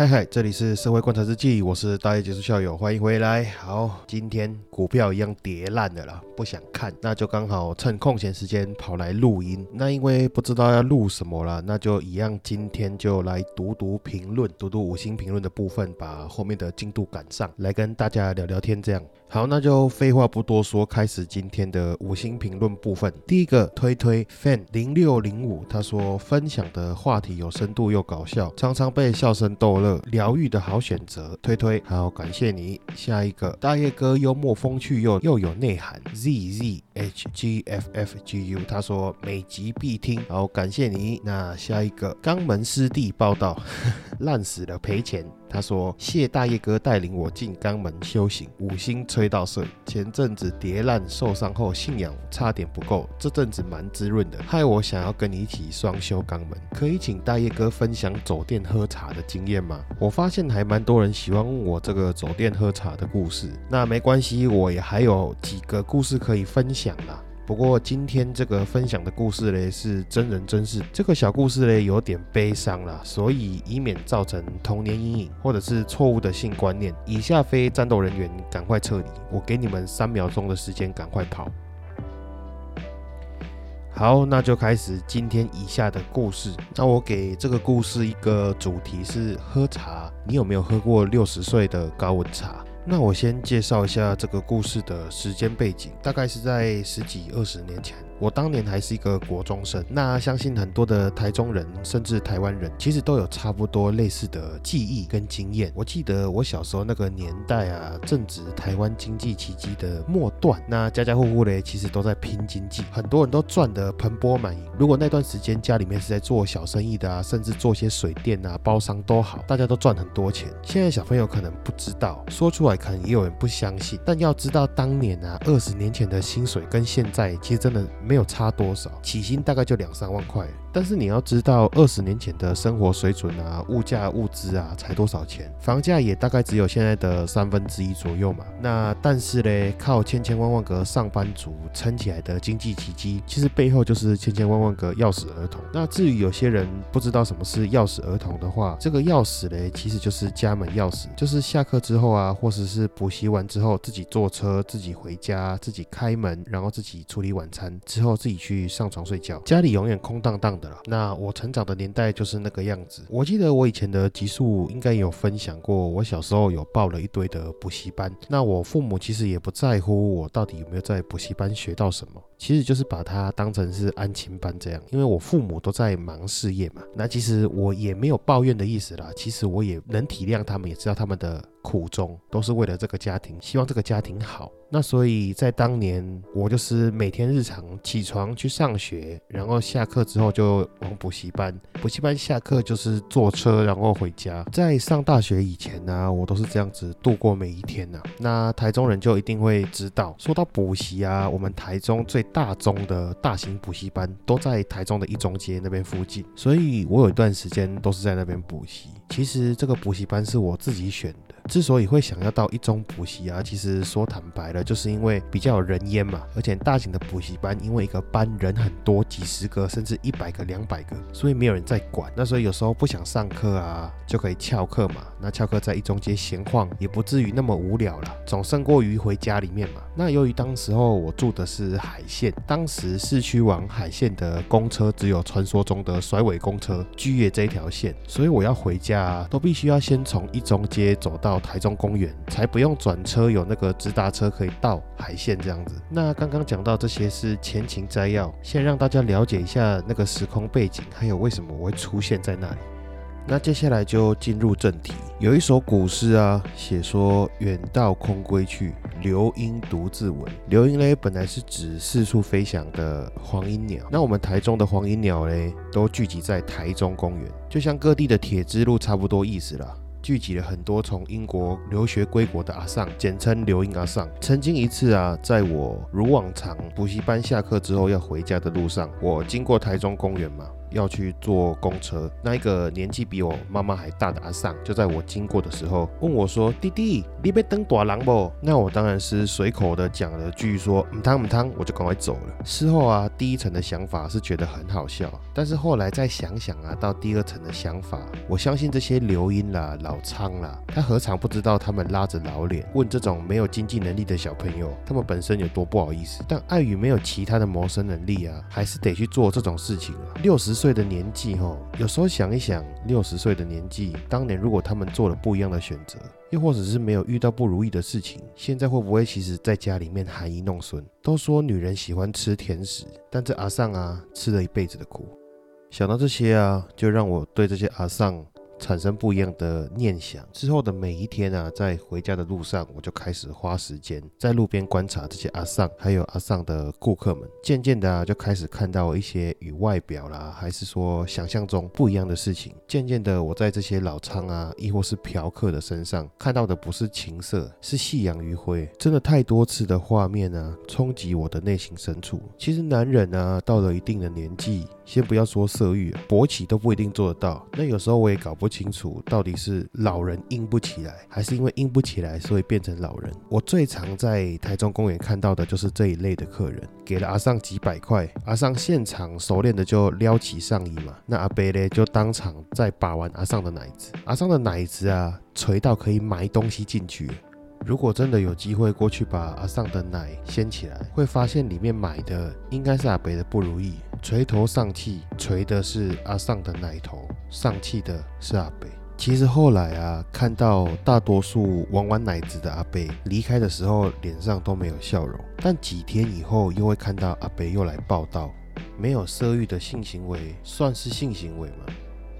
嗨嗨，这里是社会观察日记，我是大一结束校友，欢迎回来。好，今天股票一样跌烂的啦，不想看，那就刚好趁空闲时间跑来录音。那因为不知道要录什么了，那就一样，今天就来读读评论，读读五星评论的部分，把后面的进度赶上来跟大家聊聊天。这样好，那就废话不多说，开始今天的五星评论部分。第一个推推 fan 零六零五，他说分享的话题有深度又搞笑，常常被笑声逗乐，疗愈的好选择。推推好，感谢你。下一个大叶哥幽默风趣又又有内涵。Z Z H G F F G U，他说每集必听，好，感谢你。那下一个肛门师弟报道，烂死了赔钱。他说：“谢大叶哥带领我进肛门修行，五星吹到射。前阵子跌烂受伤后，信仰差点不够，这阵子蛮滋润的，害我想要跟你一起双修肛门。可以请大叶哥分享走店喝茶的经验吗？我发现还蛮多人喜欢问我这个走店喝茶的故事。那没关系，我也还有几个故事可以分享啦。”不过今天这个分享的故事嘞是真人真事，这个小故事嘞有点悲伤啦，所以以免造成童年阴影或者是错误的性观念，以下非战斗人员赶快撤离，我给你们三秒钟的时间赶快跑。好，那就开始今天以下的故事。那我给这个故事一个主题是喝茶，你有没有喝过六十岁的高温茶？那我先介绍一下这个故事的时间背景，大概是在十几二十年前。我当年还是一个国中生，那相信很多的台中人，甚至台湾人，其实都有差不多类似的记忆跟经验。我记得我小时候那个年代啊，正值台湾经济奇迹的末段，那家家户户嘞，其实都在拼经济，很多人都赚得盆钵满盈。如果那段时间家里面是在做小生意的啊，甚至做些水电啊、包商都好，大家都赚很多钱。现在小朋友可能不知道，说出来可能也有人不相信，但要知道当年啊，二十年前的薪水跟现在其实真的。没有差多少，起薪大概就两三万块。但是你要知道，二十年前的生活水准啊，物价物资啊，才多少钱？房价也大概只有现在的三分之一左右嘛。那但是嘞，靠千千万万个上班族撑起来的经济奇迹，其实背后就是千千万万个钥匙儿童。那至于有些人不知道什么是钥匙儿童的话，这个钥匙嘞，其实就是家门钥匙，就是下课之后啊，或者是补习完之后，自己坐车自己回家，自己开门，然后自己处理晚餐之后，自己去上床睡觉，家里永远空荡荡。那我成长的年代就是那个样子。我记得我以前的集数应该有分享过，我小时候有报了一堆的补习班。那我父母其实也不在乎我到底有没有在补习班学到什么，其实就是把它当成是安亲班这样。因为我父母都在忙事业嘛，那其实我也没有抱怨的意思啦。其实我也能体谅他们，也知道他们的。苦衷都是为了这个家庭，希望这个家庭好。那所以在当年，我就是每天日常起床去上学，然后下课之后就往补习班。补习班下课就是坐车，然后回家。在上大学以前呢，我都是这样子度过每一天呢。那台中人就一定会知道，说到补习啊，我们台中最大宗的大型补习班都在台中的一中街那边附近，所以我有一段时间都是在那边补习。其实这个补习班是我自己选。之所以会想要到一中补习啊，其实说坦白了，就是因为比较有人烟嘛，而且大型的补习班，因为一个班人很多，几十个甚至一百个、两百个，所以没有人在管。那所以有时候不想上课啊，就可以翘课嘛。那翘课在一中街闲晃，也不至于那么无聊了，总胜过于回家里面嘛。那由于当时候我住的是海线，当时市区往海线的公车只有传说中的甩尾公车巨业这一条线，所以我要回家都必须要先从一中街走到。台中公园才不用转车，有那个直达车可以到海线这样子。那刚刚讲到这些是前情摘要，先让大家了解一下那个时空背景，还有为什么我会出现在那里。那接下来就进入正题。有一首古诗啊，写说“远道空归去，留莺独自闻”。留莺嘞，本来是指四处飞翔的黄莺鸟。那我们台中的黄莺鸟嘞，都聚集在台中公园，就像各地的铁之路差不多意思啦。聚集了很多从英国留学归国的阿尚，简称留英阿尚。曾经一次啊，在我如往常补习班下课之后要回家的路上，我经过台中公园嘛。要去坐公车，那一个年纪比我妈妈还大的阿尚，就在我经过的时候问我说：“弟弟，你被登短廊不？”那我当然是随口的讲了句说：“唔汤唔汤”，我就赶快走了。事后啊，第一层的想法是觉得很好笑，但是后来再想想啊，到第二层的想法，我相信这些留音啦、老苍啦，他何尝不知道他们拉着老脸问这种没有经济能力的小朋友，他们本身有多不好意思？但碍于没有其他的谋生能力啊，还是得去做这种事情啊。六十岁的年纪吼，有时候想一想，六十岁的年纪，当年如果他们做了不一样的选择，又或者是没有遇到不如意的事情，现在会不会其实在家里面含饴弄孙？都说女人喜欢吃甜食，但这阿尚啊，吃了一辈子的苦。想到这些啊，就让我对这些阿尚。产生不一样的念想之后的每一天啊，在回家的路上，我就开始花时间在路边观察这些阿尚，还有阿尚的顾客们。渐渐的啊，就开始看到一些与外表啦，还是说想象中不一样的事情。渐渐的，我在这些老仓啊，亦或是嫖客的身上看到的不是情色，是夕阳余晖。真的太多次的画面啊，冲击我的内心深处。其实男人啊，到了一定的年纪，先不要说色欲，勃起都不一定做得到。那有时候我也搞不。清楚到底是老人硬不起来，还是因为硬不起来，所以变成老人。我最常在台中公园看到的就是这一类的客人，给了阿尚几百块，阿尚现场熟练的就撩起上衣嘛，那阿贝咧就当场再把玩阿尚的奶子，阿尚的奶子啊垂到可以埋东西进去。如果真的有机会过去把阿尚的奶掀起来，会发现里面买的应该是阿北的不如意。垂头丧气，垂的是阿尚的奶头，丧气的是阿北。其实后来啊，看到大多数玩完奶子的阿北离开的时候，脸上都没有笑容。但几天以后，又会看到阿北又来报道，没有色欲的性行为算是性行为吗？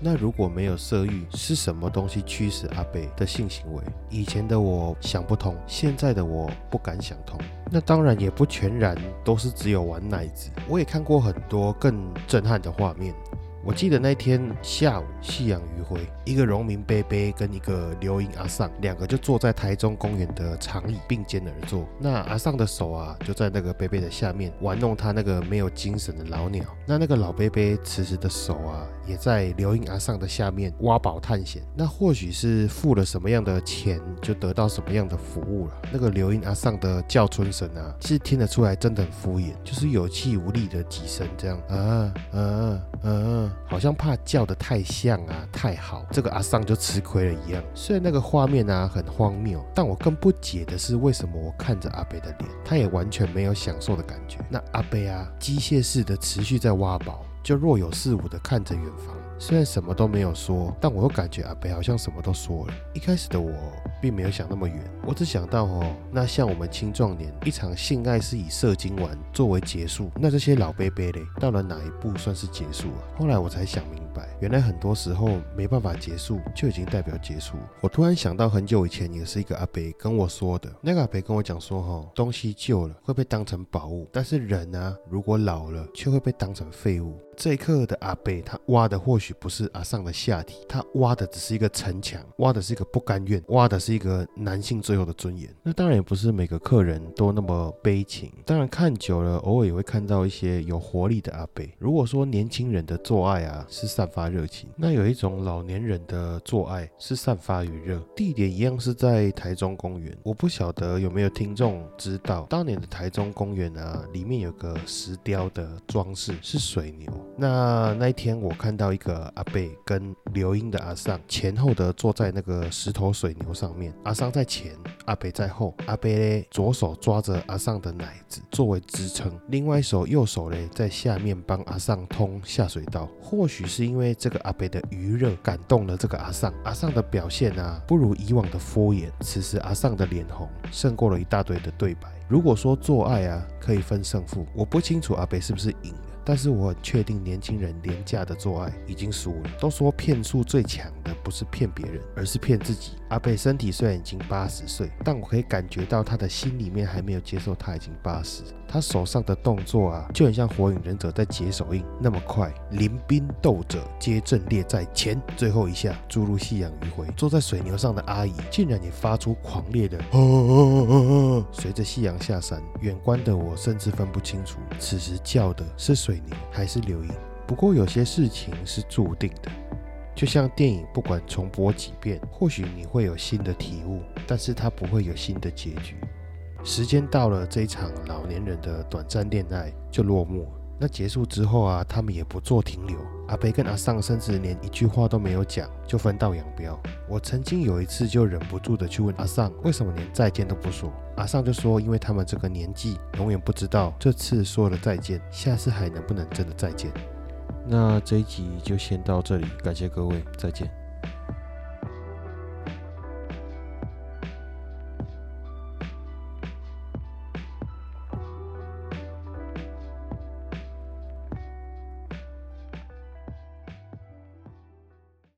那如果没有色欲，是什么东西驱使阿北的性行为？以前的我想不通，现在的我不敢想通。那当然也不全然都是只有玩奶子，我也看过很多更震撼的画面。我记得那天下午，夕阳余晖，一个农民贝贝跟一个刘英阿尚，两个就坐在台中公园的长椅并肩而坐。那阿尚的手啊，就在那个贝贝的下面玩弄他那个没有精神的老鸟。那那个老贝贝此时的手啊，也在刘英阿尚的下面挖宝探险。那或许是付了什么样的钱，就得到什么样的服务了。那个刘英阿尚的叫春声啊，是听得出来真的很敷衍，就是有气无力的几声这样啊啊。好像怕叫的太像啊，太好，这个阿桑就吃亏了一样。虽然那个画面啊很荒谬，但我更不解的是，为什么我看着阿北的脸，他也完全没有享受的感觉。那阿北啊，机械式的持续在挖宝，就若有似无的看着远方。虽然什么都没有说，但我又感觉阿北好像什么都说了。一开始的我并没有想那么远，我只想到哦，那像我们青壮年一场性爱是以射精完作为结束，那这些老 baby 嘞，到了哪一步算是结束啊？后来我才想明白，原来很多时候没办法结束就已经代表结束。我突然想到很久以前也是一个阿北跟我说的，那个阿北跟我讲说哈，东西旧了会被当成宝物，但是人呢，如果老了却会被当成废物。这一刻的阿贝，他挖的或许不是阿尚的下体，他挖的只是一个城墙，挖的是一个不甘愿，挖的是一个男性最后的尊严。那当然也不是每个客人都那么悲情，当然看久了，偶尔也会看到一些有活力的阿贝。如果说年轻人的做爱啊是散发热情，那有一种老年人的做爱是散发余热。地点一样是在台中公园，我不晓得有没有听众知道，当年的台中公园啊，里面有个石雕的装饰是水牛。那那一天，我看到一个阿贝跟刘英的阿尚前后的坐在那个石头水牛上面，阿尚在前，阿贝在后。阿贝嘞左手抓着阿尚的奶子作为支撑，另外一手右手嘞在下面帮阿尚通下水道。或许是因为这个阿贝的余热感动了这个阿尚，阿尚的表现啊不如以往的敷衍。此时阿尚的脸红，胜过了一大堆的对白。如果说做爱啊可以分胜负，我不清楚阿贝是不是赢。但是我很确定，年轻人廉价的做爱已经输了。都说骗术最强的不是骗别人，而是骗自己。阿贝身体虽然已经八十岁，但我可以感觉到他的心里面还没有接受他已经八十。他手上的动作啊，就很像火影忍者在解手印那么快。临兵斗者皆阵列在前，最后一下注入夕阳余晖。坐在水牛上的阿姨竟然也发出狂烈的 哦。随着夕阳下山，远观的我甚至分不清楚，此时叫的是水牛还是留影。不过有些事情是注定的，就像电影，不管重播几遍，或许你会有新的体悟，但是它不会有新的结局。时间到了，这一场老年人的短暂恋爱就落幕了。那结束之后啊，他们也不做停留。阿北跟阿尚甚至连一句话都没有讲，就分道扬镳。我曾经有一次就忍不住的去问阿尚，为什么连再见都不说？阿尚就说，因为他们这个年纪，永远不知道这次说了再见，下次还能不能真的再见。那这一集就先到这里，感谢各位，再见。